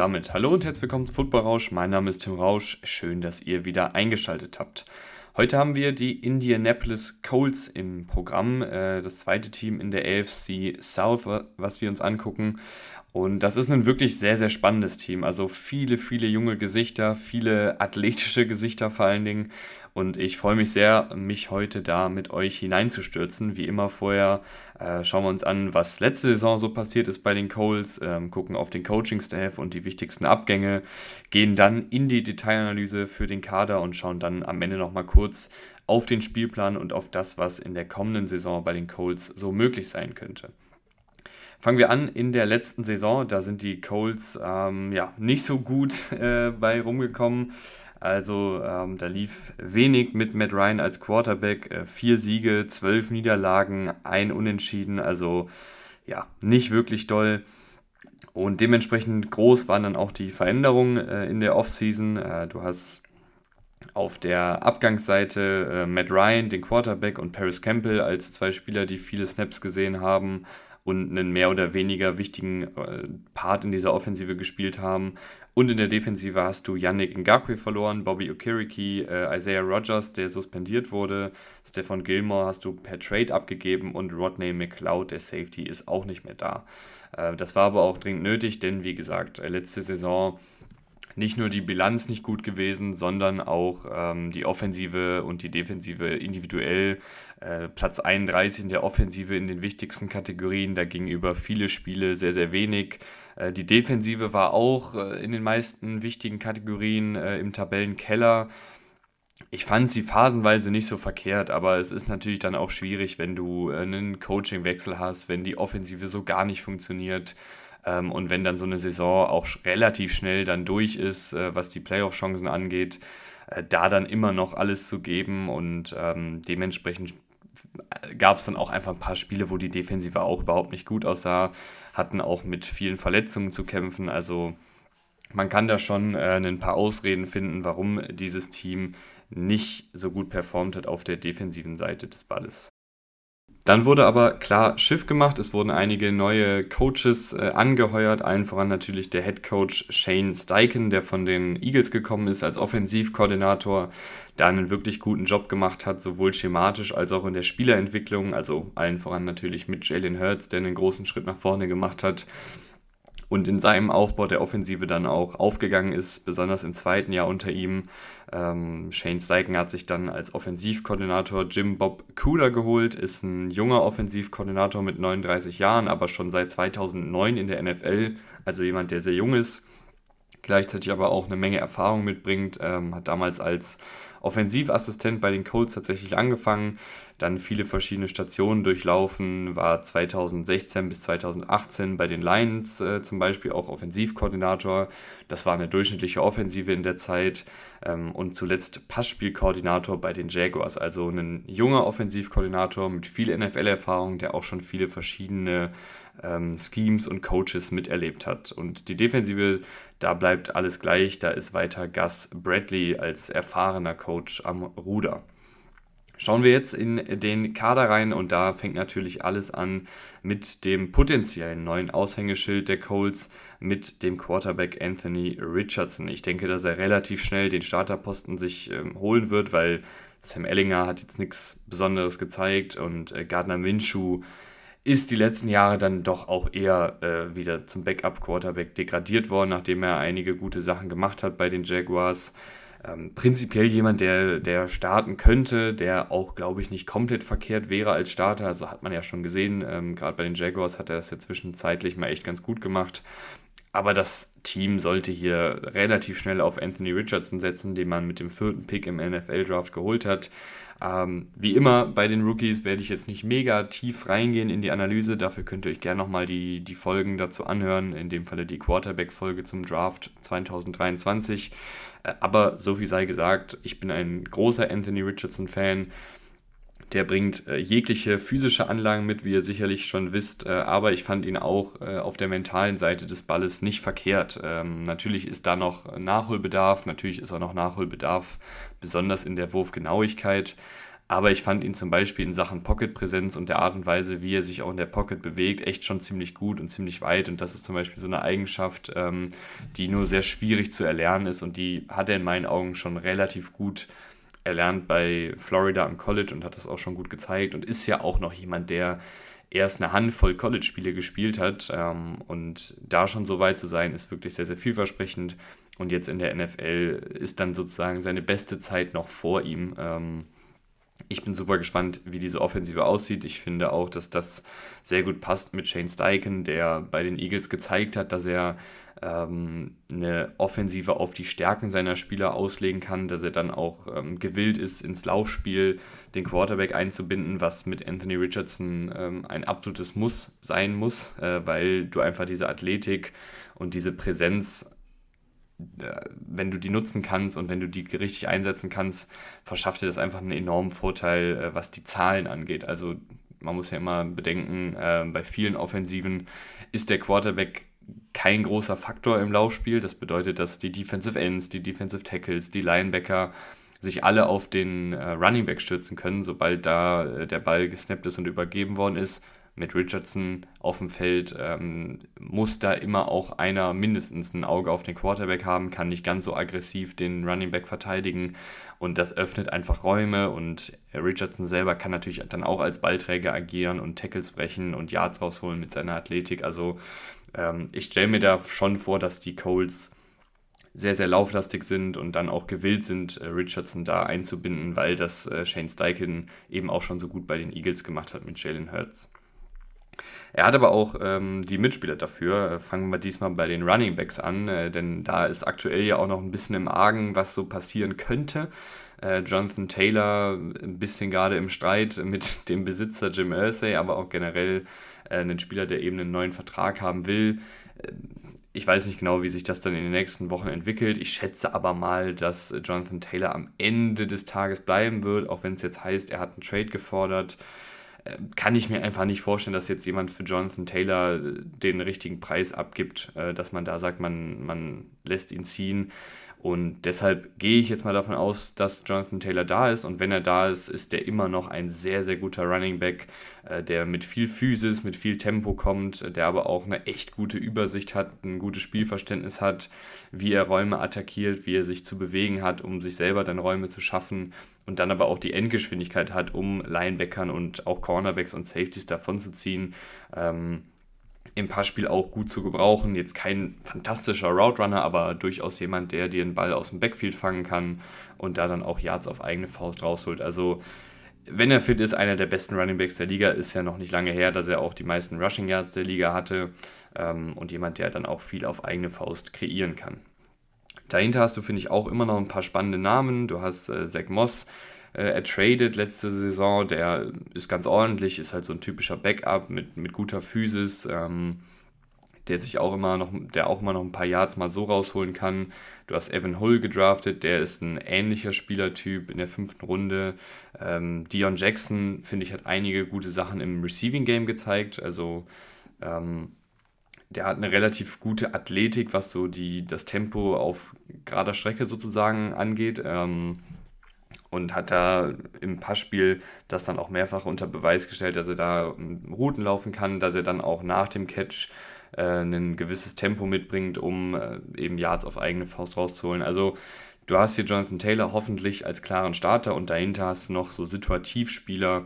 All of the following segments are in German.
Damit hallo und herzlich willkommen zu Football Rausch. Mein Name ist Tim Rausch. Schön, dass ihr wieder eingeschaltet habt. Heute haben wir die Indianapolis Colts im Programm, äh, das zweite Team in der AFC South, was wir uns angucken. Und das ist ein wirklich sehr, sehr spannendes Team. Also viele, viele junge Gesichter, viele athletische Gesichter vor allen Dingen. Und ich freue mich sehr, mich heute da mit euch hineinzustürzen. Wie immer vorher äh, schauen wir uns an, was letzte Saison so passiert ist bei den Coles, ähm, gucken auf den Coaching-Staff und die wichtigsten Abgänge, gehen dann in die Detailanalyse für den Kader und schauen dann am Ende nochmal kurz auf den Spielplan und auf das, was in der kommenden Saison bei den Coles so möglich sein könnte. Fangen wir an in der letzten Saison. Da sind die Colts ähm, ja, nicht so gut äh, bei rumgekommen. Also ähm, da lief wenig mit Matt Ryan als Quarterback. Äh, vier Siege, zwölf Niederlagen, ein Unentschieden. Also ja, nicht wirklich doll. Und dementsprechend groß waren dann auch die Veränderungen äh, in der Offseason. Äh, du hast auf der Abgangsseite äh, Matt Ryan, den Quarterback, und Paris Campbell als zwei Spieler, die viele Snaps gesehen haben und einen mehr oder weniger wichtigen äh, Part in dieser Offensive gespielt haben. Und in der Defensive hast du Yannick Ngakwe verloren, Bobby Okiriki, äh, Isaiah Rogers, der suspendiert wurde, Stefan Gilmore hast du per Trade abgegeben und Rodney McLeod, der Safety, ist auch nicht mehr da. Äh, das war aber auch dringend nötig, denn wie gesagt, äh, letzte Saison nicht nur die Bilanz nicht gut gewesen, sondern auch ähm, die Offensive und die Defensive individuell. Äh, Platz 31 in der Offensive in den wichtigsten Kategorien, da ging über viele Spiele sehr, sehr wenig. Äh, die Defensive war auch äh, in den meisten wichtigen Kategorien äh, im Tabellenkeller. Ich fand sie phasenweise nicht so verkehrt, aber es ist natürlich dann auch schwierig, wenn du äh, einen Coachingwechsel hast, wenn die Offensive so gar nicht funktioniert. Ähm, und wenn dann so eine Saison auch relativ schnell dann durch ist, äh, was die Playoff-Chancen angeht, äh, da dann immer noch alles zu geben und ähm, dementsprechend gab es dann auch einfach ein paar Spiele, wo die Defensive auch überhaupt nicht gut aussah, hatten auch mit vielen Verletzungen zu kämpfen. Also man kann da schon äh, ein paar Ausreden finden, warum dieses Team nicht so gut performt hat auf der defensiven Seite des Balles. Dann wurde aber klar Schiff gemacht. Es wurden einige neue Coaches äh, angeheuert, allen voran natürlich der Head Coach Shane Steichen, der von den Eagles gekommen ist als Offensivkoordinator, da einen wirklich guten Job gemacht hat, sowohl schematisch als auch in der Spielerentwicklung. Also allen voran natürlich mit Jalen Hurts, der einen großen Schritt nach vorne gemacht hat und in seinem Aufbau der Offensive dann auch aufgegangen ist, besonders im zweiten Jahr unter ihm. Ähm, Shane Steichen hat sich dann als Offensivkoordinator Jim Bob Cooler geholt, ist ein junger Offensivkoordinator mit 39 Jahren, aber schon seit 2009 in der NFL, also jemand, der sehr jung ist, gleichzeitig aber auch eine Menge Erfahrung mitbringt, ähm, hat damals als Offensivassistent bei den Colts tatsächlich angefangen, dann viele verschiedene Stationen durchlaufen, war 2016 bis 2018 bei den Lions äh, zum Beispiel auch Offensivkoordinator. Das war eine durchschnittliche Offensive in der Zeit ähm, und zuletzt Passspielkoordinator bei den Jaguars, also ein junger Offensivkoordinator mit viel NFL-Erfahrung, der auch schon viele verschiedene ähm, Schemes und Coaches miterlebt hat. Und die Defensive, da bleibt alles gleich, da ist weiter Gus Bradley als erfahrener Coach am Ruder. Schauen wir jetzt in den Kader rein und da fängt natürlich alles an mit dem potenziellen neuen Aushängeschild der Colts mit dem Quarterback Anthony Richardson. Ich denke, dass er relativ schnell den Starterposten sich ähm, holen wird, weil Sam Ellinger hat jetzt nichts Besonderes gezeigt und äh, Gardner Minshew ist die letzten Jahre dann doch auch eher äh, wieder zum Backup-Quarterback degradiert worden, nachdem er einige gute Sachen gemacht hat bei den Jaguars ähm, prinzipiell jemand, der, der starten könnte, der auch, glaube ich, nicht komplett verkehrt wäre als Starter. Also hat man ja schon gesehen, ähm, gerade bei den Jaguars hat er das ja zwischenzeitlich mal echt ganz gut gemacht. Aber das Team sollte hier relativ schnell auf Anthony Richardson setzen, den man mit dem vierten Pick im NFL-Draft geholt hat. Ähm, wie immer bei den Rookies werde ich jetzt nicht mega tief reingehen in die Analyse. Dafür könnt ihr euch gerne nochmal die, die Folgen dazu anhören. In dem Falle die Quarterback-Folge zum Draft 2023. Äh, aber so viel sei gesagt, ich bin ein großer Anthony Richardson-Fan. Der bringt äh, jegliche physische Anlagen mit, wie ihr sicherlich schon wisst, äh, aber ich fand ihn auch äh, auf der mentalen Seite des Balles nicht verkehrt. Ähm, natürlich ist da noch Nachholbedarf, natürlich ist auch noch Nachholbedarf, besonders in der Wurfgenauigkeit. Aber ich fand ihn zum Beispiel in Sachen Pocket-Präsenz und der Art und Weise, wie er sich auch in der Pocket bewegt, echt schon ziemlich gut und ziemlich weit. Und das ist zum Beispiel so eine Eigenschaft, ähm, die nur sehr schwierig zu erlernen ist und die hat er in meinen Augen schon relativ gut erlernt bei Florida am College und hat das auch schon gut gezeigt und ist ja auch noch jemand, der erst eine Handvoll College-Spiele gespielt hat ähm, und da schon so weit zu sein, ist wirklich sehr, sehr vielversprechend und jetzt in der NFL ist dann sozusagen seine beste Zeit noch vor ihm. Ähm, ich bin super gespannt, wie diese Offensive aussieht. Ich finde auch, dass das sehr gut passt mit Shane Steichen, der bei den Eagles gezeigt hat, dass er ähm, eine Offensive auf die Stärken seiner Spieler auslegen kann, dass er dann auch ähm, gewillt ist, ins Laufspiel den Quarterback einzubinden, was mit Anthony Richardson ähm, ein absolutes Muss sein muss, äh, weil du einfach diese Athletik und diese Präsenz äh, wenn du die nutzen kannst und wenn du die richtig einsetzen kannst, verschafft dir das einfach einen enormen Vorteil, äh, was die Zahlen angeht. Also man muss ja immer bedenken, äh, bei vielen Offensiven ist der Quarterback kein großer Faktor im Laufspiel. Das bedeutet, dass die Defensive Ends, die Defensive Tackles, die Linebacker sich alle auf den Running Back stürzen können, sobald da der Ball gesnappt ist und übergeben worden ist mit Richardson auf dem Feld ähm, muss da immer auch einer mindestens ein Auge auf den Quarterback haben, kann nicht ganz so aggressiv den Running Back verteidigen und das öffnet einfach Räume und Richardson selber kann natürlich dann auch als Ballträger agieren und Tackles brechen und Yards rausholen mit seiner Athletik. Also ähm, ich stelle mir da schon vor, dass die Colts sehr, sehr lauflastig sind und dann auch gewillt sind, äh, Richardson da einzubinden, weil das äh, Shane Steichen eben auch schon so gut bei den Eagles gemacht hat mit Jalen Hurts. Er hat aber auch ähm, die Mitspieler dafür. Äh, fangen wir diesmal bei den Running Backs an, denn da ist aktuell ja auch noch ein bisschen im Argen, was so passieren könnte. Jonathan Taylor ein bisschen gerade im Streit mit dem Besitzer Jim Irsay, aber auch generell äh, einen Spieler, der eben einen neuen Vertrag haben will. Äh, ich weiß nicht genau, wie sich das dann in den nächsten Wochen entwickelt. Ich schätze aber mal, dass Jonathan Taylor am Ende des Tages bleiben wird, auch wenn es jetzt heißt, er hat einen Trade gefordert kann ich mir einfach nicht vorstellen, dass jetzt jemand für Jonathan Taylor äh, den richtigen Preis abgibt, äh, dass man da sagt, man, man lässt ihn ziehen. Und deshalb gehe ich jetzt mal davon aus, dass Jonathan Taylor da ist. Und wenn er da ist, ist er immer noch ein sehr, sehr guter Running Back, äh, der mit viel Physis, mit viel Tempo kommt, der aber auch eine echt gute Übersicht hat, ein gutes Spielverständnis hat, wie er Räume attackiert, wie er sich zu bewegen hat, um sich selber dann Räume zu schaffen und dann aber auch die Endgeschwindigkeit hat, um Linebackern und auch Cornerbacks und Safeties davonzuziehen. Ähm, im Passspiel auch gut zu gebrauchen. Jetzt kein fantastischer Route Runner, aber durchaus jemand, der dir den Ball aus dem Backfield fangen kann und da dann auch Yards auf eigene Faust rausholt. Also wenn er fit ist, einer der besten Running Backs der Liga, ist ja noch nicht lange her, dass er auch die meisten Rushing Yards der Liga hatte ähm, und jemand, der dann auch viel auf eigene Faust kreieren kann. Dahinter hast du, finde ich, auch immer noch ein paar spannende Namen. Du hast äh, Zach Moss, äh, ertradet letzte Saison. Der ist ganz ordentlich, ist halt so ein typischer Backup mit, mit guter Physis, ähm, der sich auch immer noch, der auch immer noch ein paar Yards mal so rausholen kann. Du hast Evan Hull gedraftet, der ist ein ähnlicher Spielertyp in der fünften Runde. Ähm, Dion Jackson, finde ich, hat einige gute Sachen im Receiving Game gezeigt. Also ähm, der hat eine relativ gute Athletik, was so die, das Tempo auf gerader Strecke sozusagen angeht. Ähm, und hat da im Passspiel das dann auch mehrfach unter Beweis gestellt, dass er da Routen laufen kann, dass er dann auch nach dem Catch äh, ein gewisses Tempo mitbringt, um äh, eben Yards auf eigene Faust rauszuholen. Also du hast hier Jonathan Taylor hoffentlich als klaren Starter und dahinter hast du noch so Situativspieler,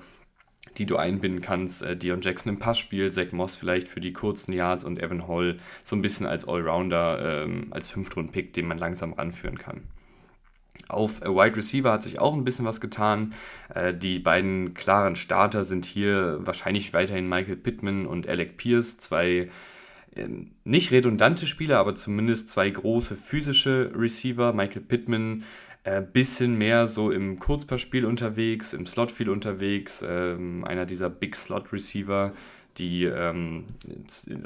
die du einbinden kannst. Äh, Dion Jackson im Passspiel, Zach Moss vielleicht für die kurzen Yards und Evan Hall so ein bisschen als Allrounder, ähm, als Fünftrunden-Pick, den man langsam ranführen kann. Auf Wide Receiver hat sich auch ein bisschen was getan. Äh, die beiden klaren Starter sind hier wahrscheinlich weiterhin Michael Pittman und Alec Pierce, zwei ähm, nicht redundante Spieler, aber zumindest zwei große physische Receiver. Michael Pittman äh, bisschen mehr so im Kurzpassspiel unterwegs, im Slot viel unterwegs, ähm, einer dieser Big Slot Receiver, die ähm,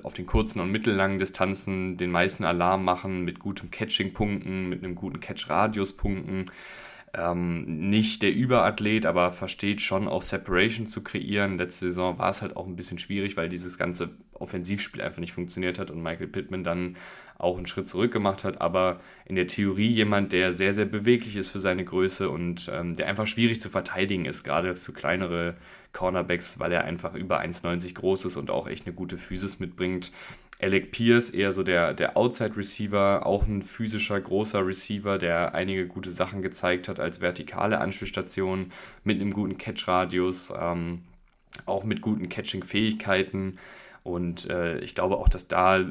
auf den kurzen und mittellangen Distanzen den meisten Alarm machen mit gutem Catching-Punkten, mit einem guten Catch-Radius-Punkten. Ähm, nicht der Überathlet, aber versteht schon auch Separation zu kreieren. Letzte Saison war es halt auch ein bisschen schwierig, weil dieses ganze Offensivspiel einfach nicht funktioniert hat und Michael Pittman dann auch einen Schritt zurück gemacht hat. Aber in der Theorie jemand, der sehr, sehr beweglich ist für seine Größe und ähm, der einfach schwierig zu verteidigen ist, gerade für kleinere Cornerbacks, weil er einfach über 1,90 groß ist und auch echt eine gute Physis mitbringt. Alec Pierce eher so der, der Outside-Receiver, auch ein physischer, großer Receiver, der einige gute Sachen gezeigt hat als vertikale Anschlussstation mit einem guten Catch-Radius, ähm, auch mit guten Catching-Fähigkeiten. Und äh, ich glaube auch, dass da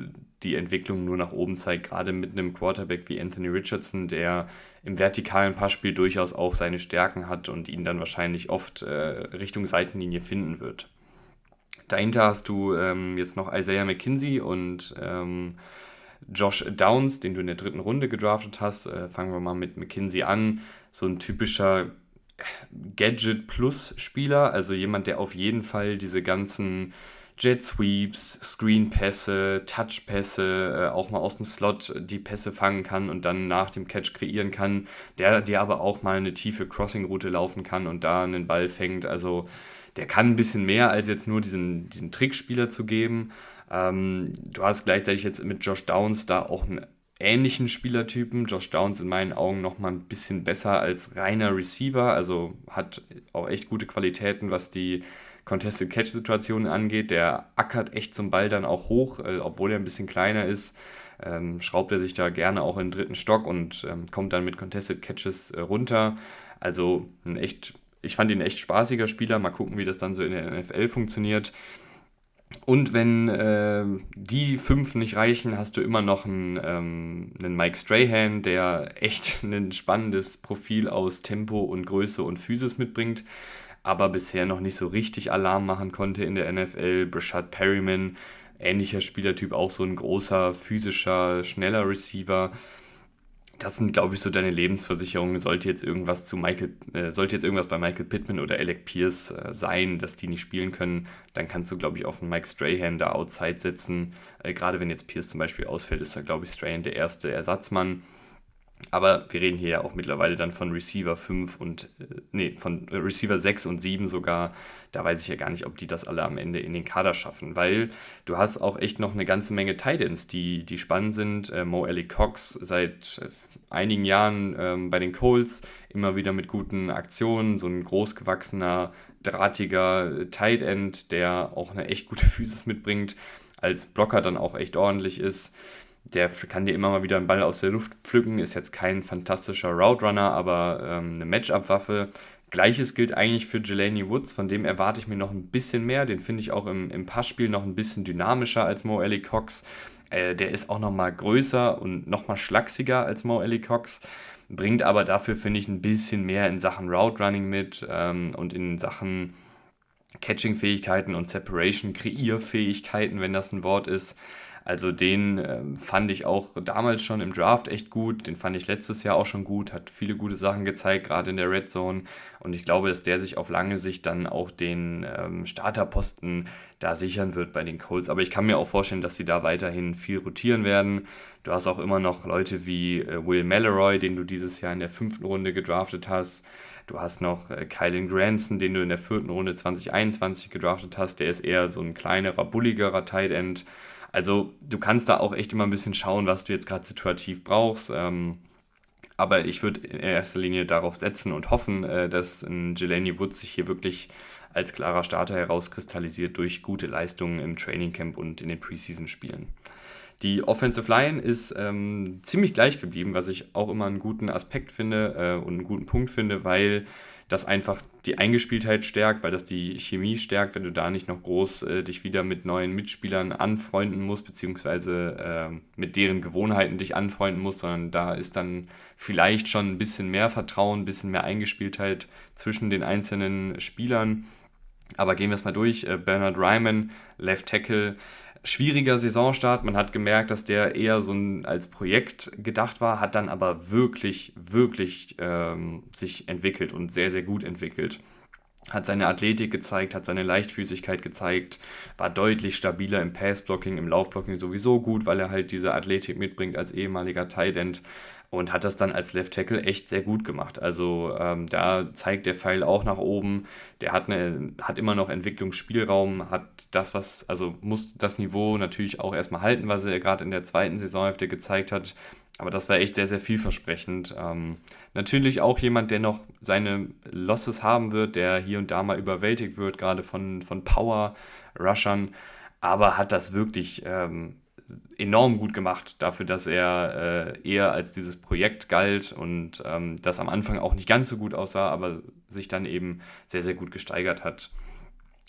die Entwicklung nur nach oben zeigt, gerade mit einem Quarterback wie Anthony Richardson, der im vertikalen Passspiel durchaus auch seine Stärken hat und ihn dann wahrscheinlich oft äh, Richtung Seitenlinie finden wird. Dahinter hast du ähm, jetzt noch Isaiah McKinsey und ähm, Josh Downs, den du in der dritten Runde gedraftet hast. Äh, fangen wir mal mit McKinsey an. So ein typischer Gadget-Plus-Spieler, also jemand, der auf jeden Fall diese ganzen Jet Sweeps, Screen Pässe, Touch Pässe, äh, auch mal aus dem Slot die Pässe fangen kann und dann nach dem Catch kreieren kann, der dir aber auch mal eine tiefe Crossing-Route laufen kann und da einen Ball fängt. Also der kann ein bisschen mehr als jetzt nur diesen, diesen Trickspieler zu geben. Ähm, du hast gleichzeitig jetzt mit Josh Downs da auch einen ähnlichen Spielertypen. Josh Downs in meinen Augen noch mal ein bisschen besser als reiner Receiver, also hat auch echt gute Qualitäten, was die Contested Catch Situationen angeht. Der ackert echt zum Ball dann auch hoch, äh, obwohl er ein bisschen kleiner ist. Ähm, schraubt er sich da gerne auch in den dritten Stock und ähm, kommt dann mit Contested Catches äh, runter. Also ein echt ich fand ihn echt spaßiger Spieler. Mal gucken, wie das dann so in der NFL funktioniert. Und wenn äh, die fünf nicht reichen, hast du immer noch einen, ähm, einen Mike Strahan, der echt ein spannendes Profil aus Tempo und Größe und Physis mitbringt, aber bisher noch nicht so richtig Alarm machen konnte in der NFL. Brashad Perryman, ähnlicher Spielertyp, auch so ein großer, physischer, schneller Receiver das sind, glaube ich, so deine Lebensversicherungen. Sollte jetzt irgendwas zu Michael, äh, sollte jetzt irgendwas bei Michael Pittman oder Alec Pierce äh, sein, dass die nicht spielen können, dann kannst du, glaube ich, auf einen Mike Strahan da outside setzen. Äh, Gerade wenn jetzt Pierce zum Beispiel ausfällt, ist da, glaube ich, Strahan der erste Ersatzmann. Aber wir reden hier ja auch mittlerweile dann von Receiver 5 und, äh, nee, von Receiver 6 und 7 sogar. Da weiß ich ja gar nicht, ob die das alle am Ende in den Kader schaffen, weil du hast auch echt noch eine ganze Menge Titans, die, die spannend sind. Äh, Mo Ellie Cox seit äh, einigen Jahren ähm, bei den Colts. Immer wieder mit guten Aktionen, so ein großgewachsener, drahtiger Tight End, der auch eine echt gute Physis mitbringt, als Blocker dann auch echt ordentlich ist der kann dir immer mal wieder einen Ball aus der Luft pflücken, ist jetzt kein fantastischer Route aber ähm, eine Matchup-Waffe. Gleiches gilt eigentlich für Jelani Woods, von dem erwarte ich mir noch ein bisschen mehr. Den finde ich auch im, im Passspiel noch ein bisschen dynamischer als Mo Ellie Cox. Äh, der ist auch noch mal größer und noch mal schlachsiger als Mo Ellie Cox, bringt aber dafür, finde ich, ein bisschen mehr in Sachen Route Running mit ähm, und in Sachen Catching-Fähigkeiten und Separation-Kreierfähigkeiten, wenn das ein Wort ist. Also den äh, fand ich auch damals schon im Draft echt gut. Den fand ich letztes Jahr auch schon gut. Hat viele gute Sachen gezeigt, gerade in der Red Zone. Und ich glaube, dass der sich auf lange Sicht dann auch den ähm, Starterposten da sichern wird bei den Colts. Aber ich kann mir auch vorstellen, dass sie da weiterhin viel rotieren werden. Du hast auch immer noch Leute wie äh, Will Mallory, den du dieses Jahr in der fünften Runde gedraftet hast. Du hast noch äh, Kylan Granson, den du in der vierten Runde 2021 gedraftet hast. Der ist eher so ein kleinerer, bulligerer Tight End. Also du kannst da auch echt immer ein bisschen schauen, was du jetzt gerade situativ brauchst. Ähm, aber ich würde in erster Linie darauf setzen und hoffen, äh, dass ein Jelani Woods sich hier wirklich als klarer Starter herauskristallisiert durch gute Leistungen im Training Camp und in den Preseason-Spielen. Die Offensive Line ist ähm, ziemlich gleich geblieben, was ich auch immer einen guten Aspekt finde äh, und einen guten Punkt finde, weil das einfach die Eingespieltheit stärkt, weil das die Chemie stärkt, wenn du da nicht noch groß äh, dich wieder mit neuen Mitspielern anfreunden musst, beziehungsweise äh, mit deren Gewohnheiten dich anfreunden musst, sondern da ist dann vielleicht schon ein bisschen mehr Vertrauen, ein bisschen mehr Eingespieltheit zwischen den einzelnen Spielern. Aber gehen wir es mal durch. Äh, Bernard Ryman, Left Tackle, schwieriger Saisonstart. Man hat gemerkt, dass der eher so ein, als Projekt gedacht war, hat dann aber wirklich, wirklich ähm, sich entwickelt und sehr, sehr gut entwickelt. Hat seine Athletik gezeigt, hat seine Leichtfüßigkeit gezeigt, war deutlich stabiler im Passblocking, im Laufblocking sowieso gut, weil er halt diese Athletik mitbringt als ehemaliger Tight End. Und hat das dann als Left Tackle echt sehr gut gemacht. Also ähm, da zeigt der Pfeil auch nach oben. Der hat, eine, hat immer noch Entwicklungsspielraum, hat das, was, also muss das Niveau natürlich auch erstmal halten, was er gerade in der zweiten Saisonhälfte gezeigt hat. Aber das war echt sehr, sehr vielversprechend. Ähm, natürlich auch jemand, der noch seine Losses haben wird, der hier und da mal überwältigt wird, gerade von, von Power-Rushern, aber hat das wirklich ähm, enorm gut gemacht, dafür, dass er äh, eher als dieses Projekt galt und ähm, das am Anfang auch nicht ganz so gut aussah, aber sich dann eben sehr, sehr gut gesteigert hat.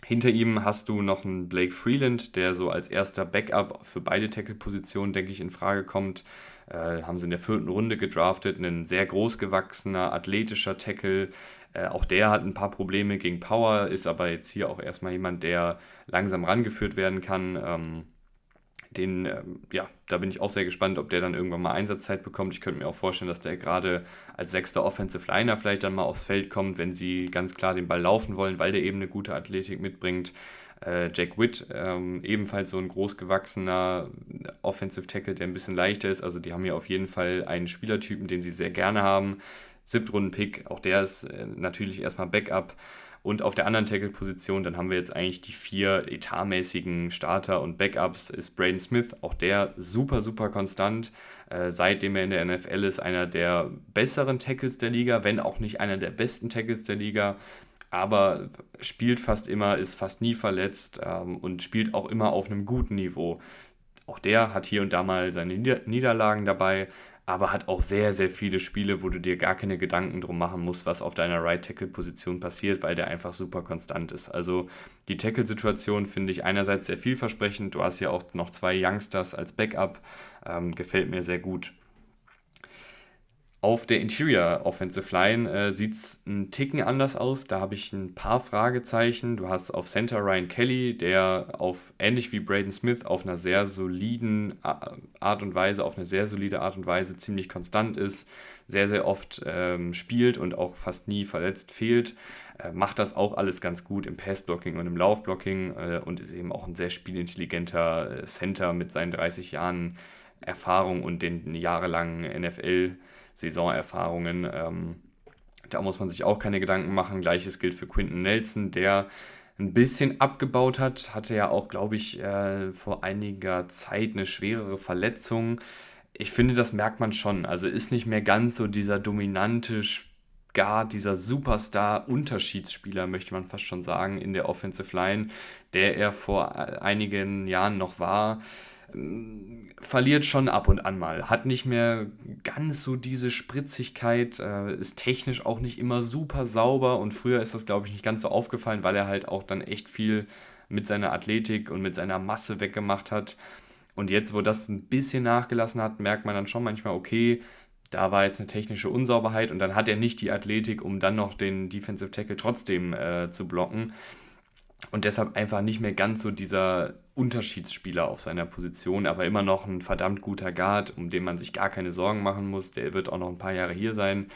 Hinter ihm hast du noch einen Blake Freeland, der so als erster Backup für beide Tackle-Positionen, denke ich, in Frage kommt. Äh, haben sie in der vierten Runde gedraftet, ein sehr großgewachsener, athletischer Tackle. Äh, auch der hat ein paar Probleme gegen Power, ist aber jetzt hier auch erstmal jemand, der langsam rangeführt werden kann. Ähm, den, ähm, ja, da bin ich auch sehr gespannt, ob der dann irgendwann mal Einsatzzeit bekommt. Ich könnte mir auch vorstellen, dass der gerade als sechster Offensive Liner vielleicht dann mal aufs Feld kommt, wenn sie ganz klar den Ball laufen wollen, weil der eben eine gute Athletik mitbringt. Äh, Jack Witt, ähm, ebenfalls so ein großgewachsener Offensive Tackle, der ein bisschen leichter ist. Also die haben hier auf jeden Fall einen Spielertypen, den sie sehr gerne haben. Siebtrunden-Pick, auch der ist äh, natürlich erstmal Backup. Und auf der anderen Tackle-Position, dann haben wir jetzt eigentlich die vier etatmäßigen Starter und Backups, ist Braden Smith, auch der super, super konstant. Äh, seitdem er in der NFL ist, einer der besseren Tackles der Liga, wenn auch nicht einer der besten Tackles der Liga. Aber spielt fast immer, ist fast nie verletzt ähm, und spielt auch immer auf einem guten Niveau. Auch der hat hier und da mal seine Niederlagen dabei, aber hat auch sehr, sehr viele Spiele, wo du dir gar keine Gedanken drum machen musst, was auf deiner Right-Tackle-Position passiert, weil der einfach super konstant ist. Also die Tackle-Situation finde ich einerseits sehr vielversprechend. Du hast ja auch noch zwei Youngsters als Backup. Ähm, gefällt mir sehr gut. Auf der Interior Offensive Line äh, sieht es ein Ticken anders aus. Da habe ich ein paar Fragezeichen. Du hast auf Center Ryan Kelly, der auf ähnlich wie Braden Smith auf einer sehr soliden Art und Weise, auf eine sehr solide Art und Weise ziemlich konstant ist, sehr, sehr oft ähm, spielt und auch fast nie verletzt fehlt. Äh, macht das auch alles ganz gut im Passblocking und im Laufblocking äh, und ist eben auch ein sehr spielintelligenter äh, Center mit seinen 30 Jahren Erfahrung und den jahrelangen NFL- Saisonerfahrungen. Ähm, da muss man sich auch keine Gedanken machen. Gleiches gilt für Quinton Nelson, der ein bisschen abgebaut hat. Hatte ja auch, glaube ich, äh, vor einiger Zeit eine schwerere Verletzung. Ich finde, das merkt man schon. Also ist nicht mehr ganz so dieser dominante Guard, dieser Superstar-Unterschiedsspieler, möchte man fast schon sagen, in der Offensive Line, der er vor äh, einigen Jahren noch war verliert schon ab und an mal. Hat nicht mehr ganz so diese Spritzigkeit, äh, ist technisch auch nicht immer super sauber und früher ist das, glaube ich, nicht ganz so aufgefallen, weil er halt auch dann echt viel mit seiner Athletik und mit seiner Masse weggemacht hat. Und jetzt, wo das ein bisschen nachgelassen hat, merkt man dann schon manchmal, okay, da war jetzt eine technische Unsauberheit und dann hat er nicht die Athletik, um dann noch den Defensive Tackle trotzdem äh, zu blocken und deshalb einfach nicht mehr ganz so dieser Unterschiedsspieler auf seiner Position, aber immer noch ein verdammt guter Guard, um den man sich gar keine Sorgen machen muss. Der wird auch noch ein paar Jahre hier sein.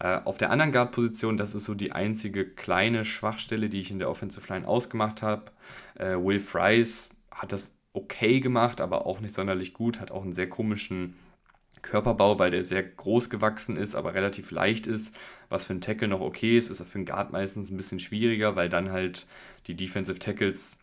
Äh, auf der anderen Guard-Position, das ist so die einzige kleine Schwachstelle, die ich in der Offensive Line ausgemacht habe. Äh, Will Fries hat das okay gemacht, aber auch nicht sonderlich gut, hat auch einen sehr komischen Körperbau, weil der sehr groß gewachsen ist, aber relativ leicht ist, was für einen Tackle noch okay ist, ist für einen Guard meistens ein bisschen schwieriger, weil dann halt die Defensive Tackles,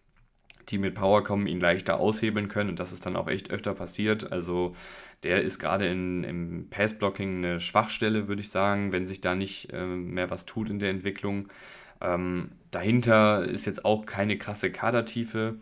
die mit Power kommen, ihn leichter aushebeln können und das ist dann auch echt öfter passiert. Also der ist gerade im Passblocking eine Schwachstelle, würde ich sagen, wenn sich da nicht äh, mehr was tut in der Entwicklung. Ähm, dahinter ist jetzt auch keine krasse Kadertiefe.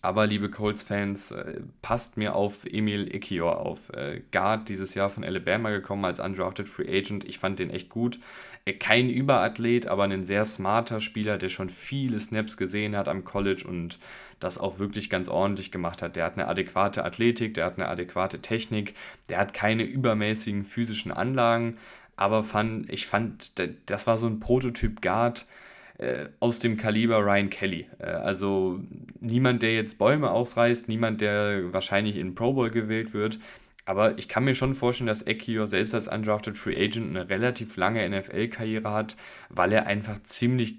Aber liebe Colts-Fans, äh, passt mir auf Emil Ikior auf. Äh, Guard dieses Jahr von Alabama gekommen als undrafted Free Agent. Ich fand den echt gut. Äh, kein Überathlet, aber ein sehr smarter Spieler, der schon viele Snaps gesehen hat am College und das auch wirklich ganz ordentlich gemacht hat. Der hat eine adäquate Athletik, der hat eine adäquate Technik, der hat keine übermäßigen physischen Anlagen, aber fand, ich fand, das war so ein Prototyp Guard, aus dem Kaliber Ryan Kelly. Äh, also niemand, der jetzt Bäume ausreißt, niemand, der wahrscheinlich in Pro Bowl gewählt wird. Aber ich kann mir schon vorstellen, dass Ekiyor selbst als undrafted Free Agent eine relativ lange NFL-Karriere hat, weil er einfach ziemlich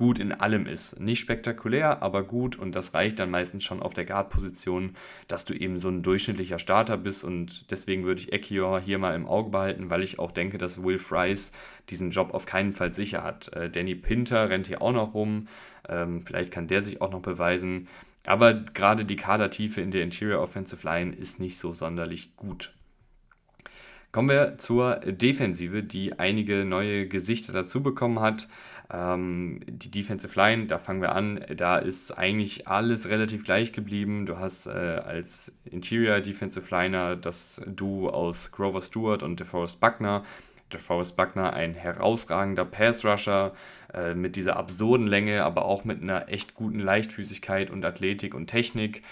gut in allem ist. Nicht spektakulär, aber gut und das reicht dann meistens schon auf der Guard-Position, dass du eben so ein durchschnittlicher Starter bist und deswegen würde ich Ekior hier mal im Auge behalten, weil ich auch denke, dass Will Fries diesen Job auf keinen Fall sicher hat. Äh, Danny Pinter rennt hier auch noch rum, ähm, vielleicht kann der sich auch noch beweisen, aber gerade die Kadertiefe in der Interior Offensive Line ist nicht so sonderlich gut. Kommen wir zur Defensive, die einige neue Gesichter dazu bekommen hat. Ähm, die Defensive Line, da fangen wir an, da ist eigentlich alles relativ gleich geblieben. Du hast äh, als Interior Defensive Liner das Duo aus Grover Stewart und DeForest Buckner. DeForest Buckner ein herausragender Pass-Rusher äh, mit dieser absurden Länge, aber auch mit einer echt guten Leichtfüßigkeit und Athletik und Technik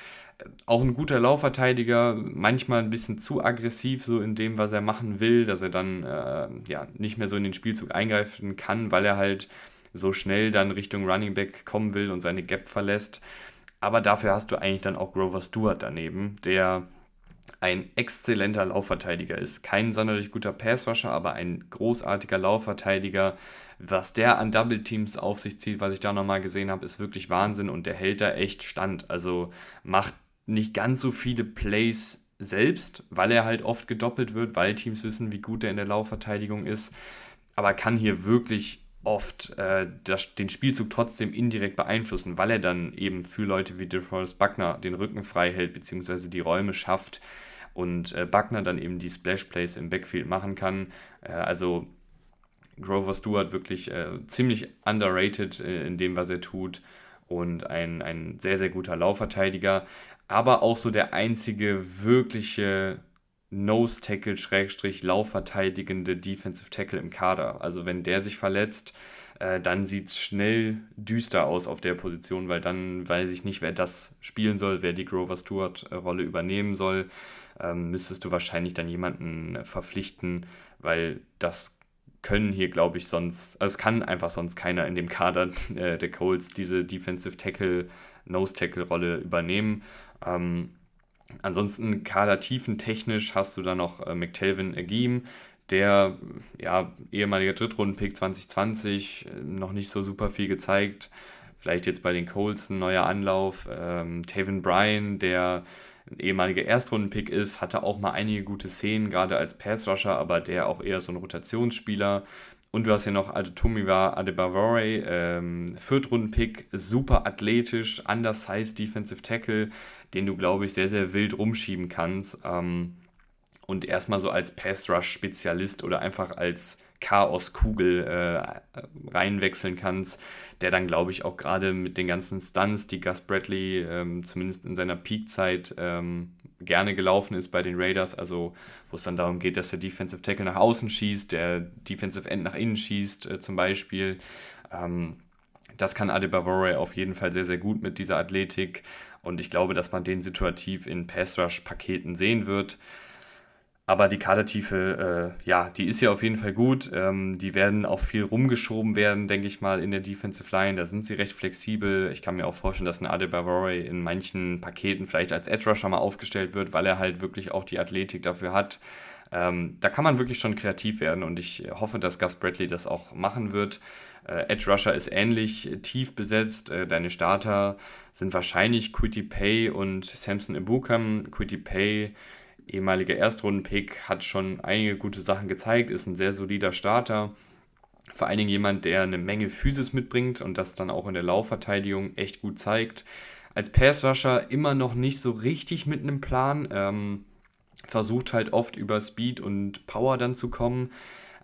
auch ein guter Laufverteidiger, manchmal ein bisschen zu aggressiv so in dem, was er machen will, dass er dann äh, ja nicht mehr so in den Spielzug eingreifen kann, weil er halt so schnell dann Richtung Running Back kommen will und seine Gap verlässt. Aber dafür hast du eigentlich dann auch Grover Stewart daneben, der ein exzellenter Laufverteidiger ist. Kein sonderlich guter Passrusher, aber ein großartiger Laufverteidiger. Was der an Double Teams auf sich zieht, was ich da nochmal gesehen habe, ist wirklich Wahnsinn und der hält da echt stand. Also macht nicht ganz so viele Plays selbst, weil er halt oft gedoppelt wird, weil Teams wissen, wie gut er in der Laufverteidigung ist, aber kann hier wirklich oft äh, das, den Spielzug trotzdem indirekt beeinflussen, weil er dann eben für Leute wie DeForest Buckner den Rücken frei hält, beziehungsweise die Räume schafft und äh, Buckner dann eben die Splash Plays im Backfield machen kann. Äh, also Grover Stewart wirklich äh, ziemlich underrated äh, in dem, was er tut und ein, ein sehr, sehr guter Laufverteidiger aber auch so der einzige wirkliche Nose-Tackle, Schrägstrich, laufverteidigende Defensive Tackle im Kader. Also wenn der sich verletzt, äh, dann sieht es schnell düster aus auf der Position, weil dann weiß ich nicht, wer das spielen soll, wer die Grover Stewart-Rolle übernehmen soll. Ähm, müsstest du wahrscheinlich dann jemanden verpflichten, weil das können hier, glaube ich, sonst, also es kann einfach sonst keiner in dem Kader äh, der Colts diese Defensive Tackle, Nose-Tackle-Rolle übernehmen. Ähm, ansonsten kadertiefentechnisch hast du da noch äh, McTelvin Agim, der ja, ehemaliger Drittrunden-Pick 2020, äh, noch nicht so super viel gezeigt. Vielleicht jetzt bei den Colts ein neuer Anlauf. Ähm, Taven Bryan, der ein ehemaliger Erstrunden-Pick ist, hatte auch mal einige gute Szenen, gerade als Pass-Rusher, aber der auch eher so ein Rotationsspieler. Und du hast ja noch Adetomiwa Adebavore, ähm, Viertrunden-Pick, super athletisch, undersized Defensive Tackle, den du, glaube ich, sehr, sehr wild rumschieben kannst. Ähm, und erstmal so als Pass-Rush-Spezialist oder einfach als Chaos-Kugel äh, reinwechseln kannst, der dann, glaube ich, auch gerade mit den ganzen Stunts, die Gus Bradley ähm, zumindest in seiner Peak-Zeit ähm, gerne gelaufen ist bei den Raiders, also wo es dann darum geht, dass der Defensive Tackle nach außen schießt, der Defensive End nach innen schießt äh, zum Beispiel. Ähm, das kann Adebayor auf jeden Fall sehr, sehr gut mit dieser Athletik und ich glaube, dass man den situativ in Pass-Rush-Paketen sehen wird. Aber die Kadertiefe, äh, ja, die ist ja auf jeden Fall gut. Ähm, die werden auch viel rumgeschoben werden, denke ich mal, in der Defensive Line. Da sind sie recht flexibel. Ich kann mir auch vorstellen, dass ein Adebayor in manchen Paketen vielleicht als Edge Rusher mal aufgestellt wird, weil er halt wirklich auch die Athletik dafür hat. Ähm, da kann man wirklich schon kreativ werden und ich hoffe, dass Gus Bradley das auch machen wird. Äh, Edge Rusher ist ähnlich tief besetzt. Äh, deine Starter sind wahrscheinlich Quitty Pay und Samson Ibukam. Quitty Pay ehemaliger Erstrunden-Pick, hat schon einige gute Sachen gezeigt, ist ein sehr solider Starter. Vor allen Dingen jemand, der eine Menge Physis mitbringt und das dann auch in der Laufverteidigung echt gut zeigt. Als Passrusher immer noch nicht so richtig mit einem Plan. Ähm, versucht halt oft über Speed und Power dann zu kommen.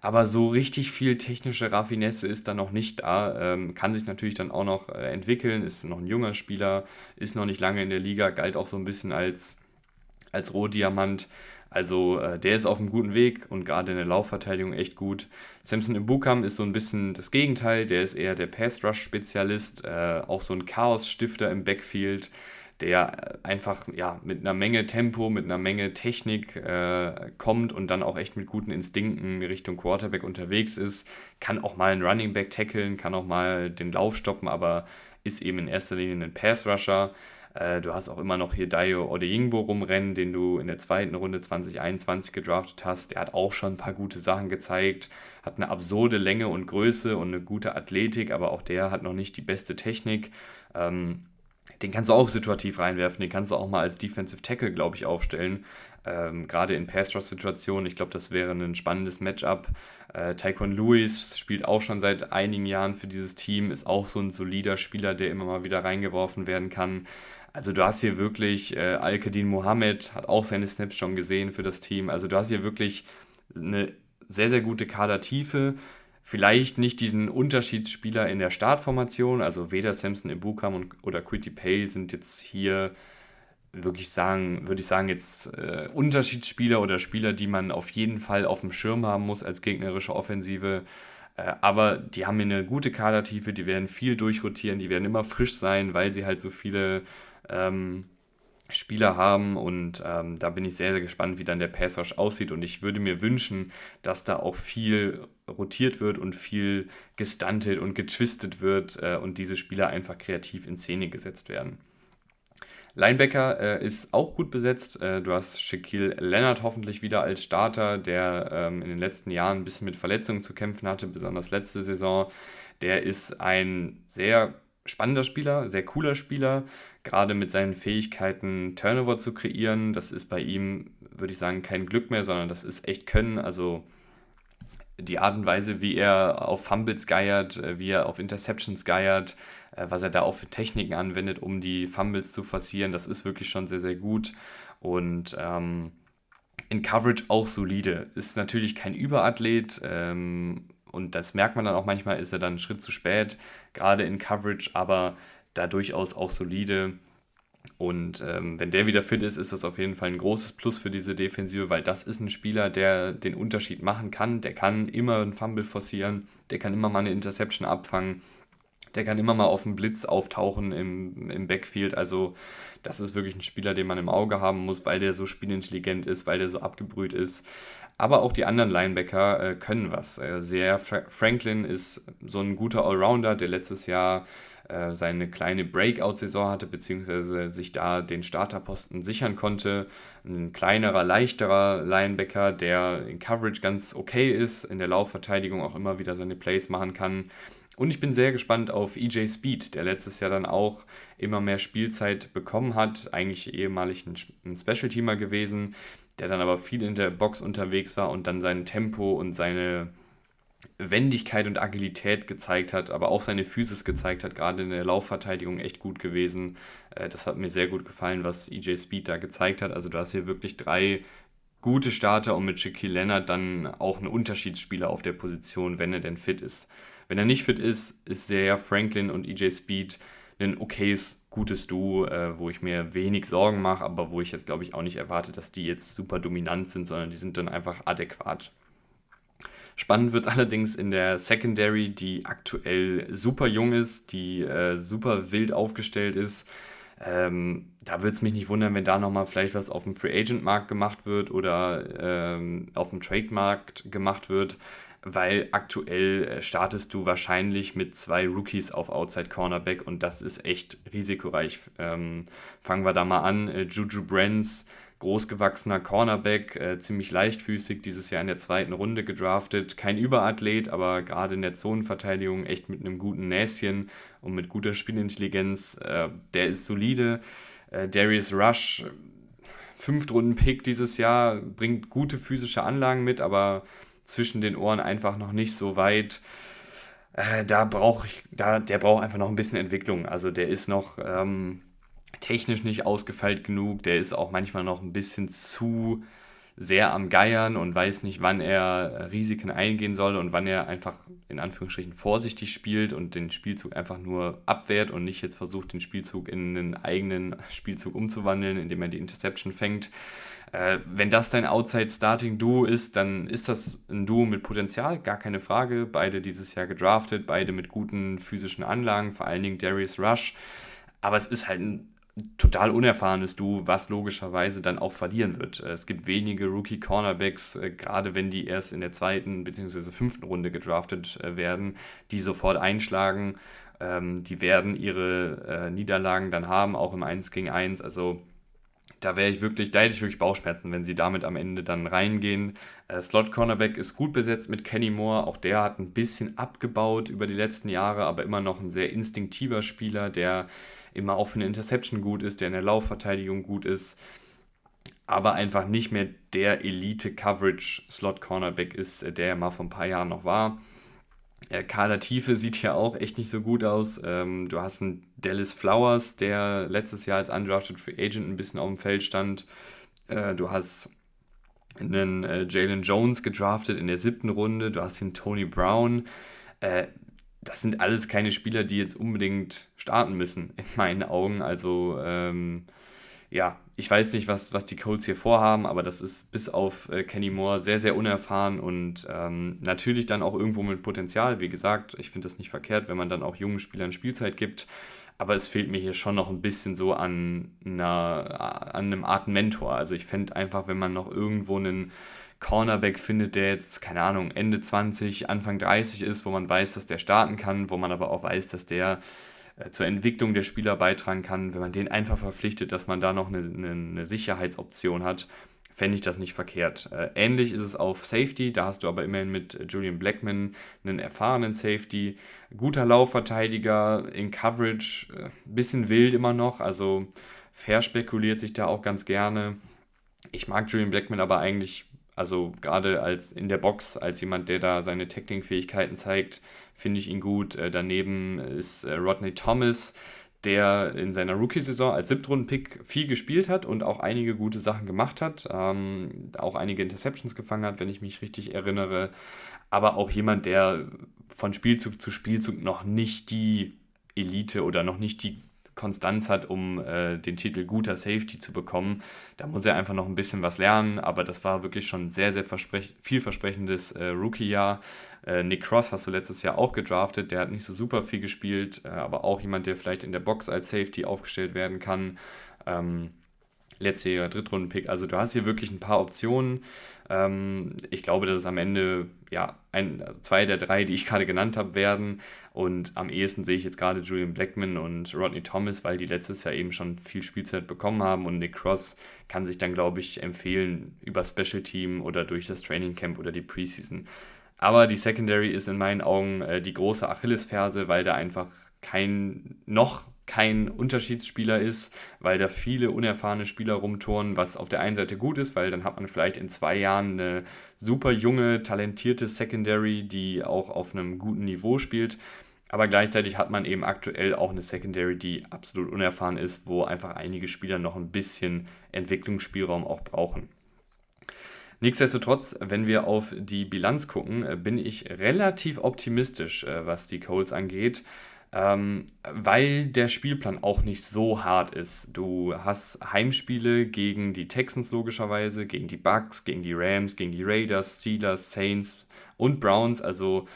Aber so richtig viel technische Raffinesse ist da noch nicht da. Ähm, kann sich natürlich dann auch noch äh, entwickeln. Ist noch ein junger Spieler, ist noch nicht lange in der Liga, galt auch so ein bisschen als als Rohdiamant. Also äh, der ist auf einem guten Weg und gerade in der Laufverteidigung echt gut. Samson Ibukam ist so ein bisschen das Gegenteil. Der ist eher der Pass-Rush-Spezialist, äh, auch so ein Chaos-Stifter im Backfield, der einfach ja, mit einer Menge Tempo, mit einer Menge Technik äh, kommt und dann auch echt mit guten Instinkten Richtung Quarterback unterwegs ist. Kann auch mal einen Running Back tackeln, kann auch mal den Lauf stoppen, aber ist eben in erster Linie ein Pass-Rusher. Äh, du hast auch immer noch hier Dayo Odeyingbo rumrennen, den du in der zweiten Runde 2021 gedraftet hast. Der hat auch schon ein paar gute Sachen gezeigt, hat eine absurde Länge und Größe und eine gute Athletik, aber auch der hat noch nicht die beste Technik. Ähm, den kannst du auch situativ reinwerfen, den kannst du auch mal als Defensive Tackle, glaube ich, aufstellen. Ähm, Gerade in Pass-Rush-Situationen, ich glaube, das wäre ein spannendes Matchup. Äh, Taekwon Lewis spielt auch schon seit einigen Jahren für dieses Team, ist auch so ein solider Spieler, der immer mal wieder reingeworfen werden kann. Also du hast hier wirklich, äh, Al-Kadin Mohammed hat auch seine Snaps schon gesehen für das Team. Also du hast hier wirklich eine sehr, sehr gute Kadertiefe. Vielleicht nicht diesen Unterschiedsspieler in der Startformation, also weder Samson Ibukam oder Quitty Pay sind jetzt hier wirklich sagen, würde ich sagen, jetzt äh, Unterschiedsspieler oder Spieler, die man auf jeden Fall auf dem Schirm haben muss als gegnerische Offensive. Äh, aber die haben eine gute Kadertiefe, die werden viel durchrotieren, die werden immer frisch sein, weil sie halt so viele ähm, Spieler haben. Und ähm, da bin ich sehr, sehr gespannt, wie dann der Passage aussieht. Und ich würde mir wünschen, dass da auch viel rotiert wird und viel gestuntet und getwistet wird äh, und diese Spieler einfach kreativ in Szene gesetzt werden. Linebacker äh, ist auch gut besetzt. Äh, du hast Shaquille Leonard hoffentlich wieder als Starter, der ähm, in den letzten Jahren ein bisschen mit Verletzungen zu kämpfen hatte, besonders letzte Saison. Der ist ein sehr spannender Spieler, sehr cooler Spieler, gerade mit seinen Fähigkeiten Turnover zu kreieren. Das ist bei ihm, würde ich sagen, kein Glück mehr, sondern das ist echt Können. Also die Art und Weise, wie er auf Fumbles geiert, äh, wie er auf Interceptions geiert, äh, was er da auch für Techniken anwendet, um die Fumbles zu forcieren, das ist wirklich schon sehr, sehr gut. Und ähm, in Coverage auch solide. Ist natürlich kein Überathlet ähm, und das merkt man dann auch manchmal, ist er dann einen Schritt zu spät, gerade in Coverage, aber da durchaus auch solide. Und ähm, wenn der wieder fit ist, ist das auf jeden Fall ein großes Plus für diese Defensive, weil das ist ein Spieler, der den Unterschied machen kann. Der kann immer einen Fumble forcieren, der kann immer mal eine Interception abfangen, der kann immer mal auf dem Blitz auftauchen im, im Backfield. Also das ist wirklich ein Spieler, den man im Auge haben muss, weil der so spielintelligent ist, weil der so abgebrüht ist. Aber auch die anderen Linebacker äh, können was. Äh, sehr Fra Franklin ist so ein guter Allrounder, der letztes Jahr äh, seine kleine Breakout-Saison hatte, beziehungsweise sich da den Starterposten sichern konnte. Ein kleinerer, leichterer Linebacker, der in Coverage ganz okay ist, in der Laufverteidigung auch immer wieder seine Plays machen kann. Und ich bin sehr gespannt auf EJ Speed, der letztes Jahr dann auch immer mehr Spielzeit bekommen hat. Eigentlich ehemalig ein, ein Special-Teamer gewesen, der dann aber viel in der Box unterwegs war und dann sein Tempo und seine Wendigkeit und Agilität gezeigt hat, aber auch seine Physis gezeigt hat, gerade in der Laufverteidigung echt gut gewesen. Äh, das hat mir sehr gut gefallen, was EJ Speed da gezeigt hat. Also du hast hier wirklich drei gute Starter und mit Shaquille Leonard dann auch einen Unterschiedsspieler auf der Position, wenn er denn fit ist. Wenn er nicht fit ist, ist der Franklin und EJ Speed ein okayes, gutes Duo, äh, wo ich mir wenig Sorgen mache, aber wo ich jetzt glaube ich auch nicht erwarte, dass die jetzt super dominant sind, sondern die sind dann einfach adäquat. Spannend wird allerdings in der Secondary, die aktuell super jung ist, die äh, super wild aufgestellt ist. Ähm, da würde es mich nicht wundern, wenn da nochmal vielleicht was auf dem Free Agent Markt gemacht wird oder ähm, auf dem Trade Markt gemacht wird weil aktuell äh, startest du wahrscheinlich mit zwei Rookies auf Outside Cornerback und das ist echt risikoreich. Ähm, fangen wir da mal an. Äh, Juju Brands, großgewachsener Cornerback, äh, ziemlich leichtfüßig, dieses Jahr in der zweiten Runde gedraftet. Kein Überathlet, aber gerade in der Zonenverteidigung echt mit einem guten Näschen und mit guter Spielintelligenz. Äh, der ist solide. Äh, Darius Rush, Fünftrunden-Pick dieses Jahr, bringt gute physische Anlagen mit, aber zwischen den Ohren einfach noch nicht so weit. Äh, da brauche ich, da, der braucht einfach noch ein bisschen Entwicklung. Also der ist noch ähm, technisch nicht ausgefeilt genug, der ist auch manchmal noch ein bisschen zu sehr am Geiern und weiß nicht, wann er Risiken eingehen soll und wann er einfach in Anführungsstrichen vorsichtig spielt und den Spielzug einfach nur abwehrt und nicht jetzt versucht, den Spielzug in einen eigenen Spielzug umzuwandeln, indem er die Interception fängt. Äh, wenn das dein Outside-Starting-Duo ist, dann ist das ein Duo mit Potenzial, gar keine Frage. Beide dieses Jahr gedraftet, beide mit guten physischen Anlagen, vor allen Dingen Darius Rush. Aber es ist halt ein total unerfahrenes Duo, was logischerweise dann auch verlieren wird. Äh, es gibt wenige Rookie-Cornerbacks, äh, gerade wenn die erst in der zweiten bzw. fünften Runde gedraftet werden, die sofort einschlagen. Ähm, die werden ihre äh, Niederlagen dann haben, auch im 1 gegen 1. Also da wäre ich wirklich, da hätte ich wirklich Bauchschmerzen, wenn sie damit am Ende dann reingehen. Äh, Slot Cornerback ist gut besetzt mit Kenny Moore. Auch der hat ein bisschen abgebaut über die letzten Jahre, aber immer noch ein sehr instinktiver Spieler, der immer auch für eine Interception gut ist, der in der Laufverteidigung gut ist, aber einfach nicht mehr der Elite-Coverage-Slot-Cornerback ist, der er mal vor ein paar Jahren noch war. Ja, Kader Tiefe sieht ja auch echt nicht so gut aus. Ähm, du hast einen Dallas Flowers, der letztes Jahr als Undrafted Free Agent ein bisschen auf dem Feld stand. Äh, du hast einen äh, Jalen Jones gedraftet in der siebten Runde. Du hast den Tony Brown. Äh, das sind alles keine Spieler, die jetzt unbedingt starten müssen, in meinen Augen. Also, ähm, ja, ich weiß nicht, was, was die Colts hier vorhaben, aber das ist bis auf äh, Kenny Moore sehr, sehr unerfahren und ähm, natürlich dann auch irgendwo mit Potenzial. Wie gesagt, ich finde das nicht verkehrt, wenn man dann auch jungen Spielern Spielzeit gibt. Aber es fehlt mir hier schon noch ein bisschen so an, einer, an einem Art Mentor. Also ich fände einfach, wenn man noch irgendwo einen Cornerback findet, der jetzt, keine Ahnung, Ende 20, Anfang 30 ist, wo man weiß, dass der starten kann, wo man aber auch weiß, dass der äh, zur Entwicklung der Spieler beitragen kann, wenn man den einfach verpflichtet, dass man da noch eine, eine, eine Sicherheitsoption hat, fände ich das nicht verkehrt. Äh, ähnlich ist es auf Safety, da hast du aber immerhin mit Julian Blackman einen erfahrenen Safety, guter Laufverteidiger in Coverage, äh, bisschen wild immer noch, also fair spekuliert sich da auch ganz gerne. Ich mag Julian Blackman aber eigentlich also gerade als in der Box, als jemand, der da seine Tackling-Fähigkeiten zeigt, finde ich ihn gut. Äh, daneben ist äh, Rodney Thomas, der in seiner Rookie-Saison als Siebtrunden-Pick viel gespielt hat und auch einige gute Sachen gemacht hat. Ähm, auch einige Interceptions gefangen hat, wenn ich mich richtig erinnere. Aber auch jemand, der von Spielzug zu Spielzug noch nicht die Elite oder noch nicht die Konstanz hat, um äh, den Titel guter Safety zu bekommen. Da muss er einfach noch ein bisschen was lernen, aber das war wirklich schon sehr, sehr vielversprechendes äh, Rookie-Jahr. Äh, Nick Cross hast du letztes Jahr auch gedraftet, der hat nicht so super viel gespielt, äh, aber auch jemand, der vielleicht in der Box als Safety aufgestellt werden kann. Ähm, letztjähriger Drittrunden-Pick. Also du hast hier wirklich ein paar Optionen. Ähm, ich glaube, dass es am Ende ja ein, zwei der drei, die ich gerade genannt habe, werden. Und am ehesten sehe ich jetzt gerade Julian Blackman und Rodney Thomas, weil die letztes Jahr eben schon viel Spielzeit bekommen haben. Und Nick Cross kann sich dann, glaube ich, empfehlen über Special Team oder durch das Training Camp oder die Preseason. Aber die Secondary ist in meinen Augen äh, die große Achillesferse, weil da einfach kein noch kein Unterschiedsspieler ist, weil da viele unerfahrene Spieler rumtouren, was auf der einen Seite gut ist, weil dann hat man vielleicht in zwei Jahren eine super junge, talentierte Secondary, die auch auf einem guten Niveau spielt. Aber gleichzeitig hat man eben aktuell auch eine Secondary, die absolut unerfahren ist, wo einfach einige Spieler noch ein bisschen Entwicklungsspielraum auch brauchen. Nichtsdestotrotz, wenn wir auf die Bilanz gucken, bin ich relativ optimistisch, äh, was die Colts angeht ähm, weil der Spielplan auch nicht so hart ist. Du hast Heimspiele gegen die Texans logischerweise, gegen die Bucks, gegen die Rams, gegen die Raiders, Steelers, Saints und Browns. Also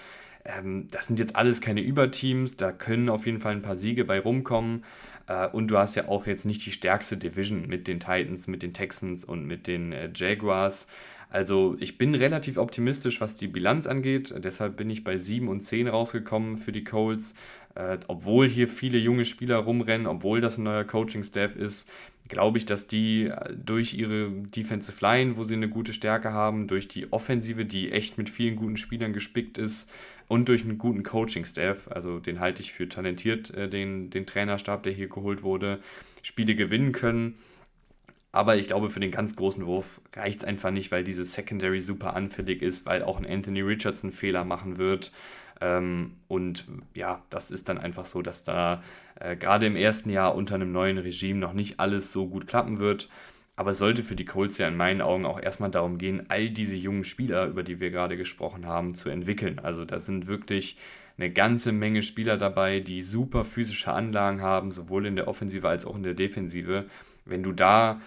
ähm, das sind jetzt alles keine Überteams, da können auf jeden Fall ein paar Siege bei rumkommen. Äh, und du hast ja auch jetzt nicht die stärkste Division mit den Titans, mit den Texans und mit den äh, Jaguars. Also ich bin relativ optimistisch, was die Bilanz angeht. Deshalb bin ich bei 7 und 10 rausgekommen für die Colts. Äh, obwohl hier viele junge Spieler rumrennen, obwohl das ein neuer Coaching-Staff ist, glaube ich, dass die äh, durch ihre Defensive Line, wo sie eine gute Stärke haben, durch die Offensive, die echt mit vielen guten Spielern gespickt ist, und durch einen guten Coaching-Staff, also den halte ich für talentiert, äh, den, den Trainerstab, der hier geholt wurde, Spiele gewinnen können. Aber ich glaube, für den ganz großen Wurf reicht es einfach nicht, weil diese Secondary super anfällig ist, weil auch ein Anthony Richardson Fehler machen wird. Ähm, und ja, das ist dann einfach so, dass da äh, gerade im ersten Jahr unter einem neuen Regime noch nicht alles so gut klappen wird. Aber es sollte für die Colts ja in meinen Augen auch erstmal darum gehen, all diese jungen Spieler, über die wir gerade gesprochen haben, zu entwickeln. Also da sind wirklich eine ganze Menge Spieler dabei, die super physische Anlagen haben, sowohl in der Offensive als auch in der Defensive. Wenn du da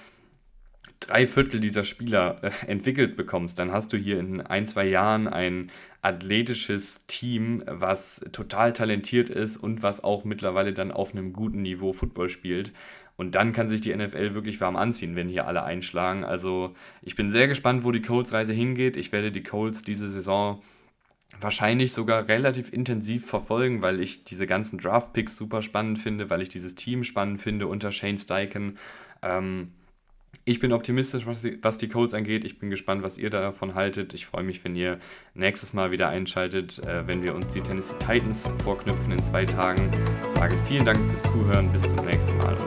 drei Viertel dieser Spieler äh, entwickelt bekommst, dann hast du hier in ein, zwei Jahren ein athletisches Team, was total talentiert ist und was auch mittlerweile dann auf einem guten Niveau Football spielt. Und dann kann sich die NFL wirklich warm anziehen, wenn hier alle einschlagen. Also ich bin sehr gespannt, wo die Colts-Reise hingeht. Ich werde die Colts diese Saison wahrscheinlich sogar relativ intensiv verfolgen, weil ich diese ganzen Draft-Picks super spannend finde, weil ich dieses Team spannend finde unter Shane Steichen. Ähm, ich bin optimistisch, was die, was die Colts angeht. Ich bin gespannt, was ihr davon haltet. Ich freue mich, wenn ihr nächstes Mal wieder einschaltet, äh, wenn wir uns die Tennessee Titans vorknüpfen in zwei Tagen. Ich sage vielen Dank fürs Zuhören. Bis zum nächsten Mal.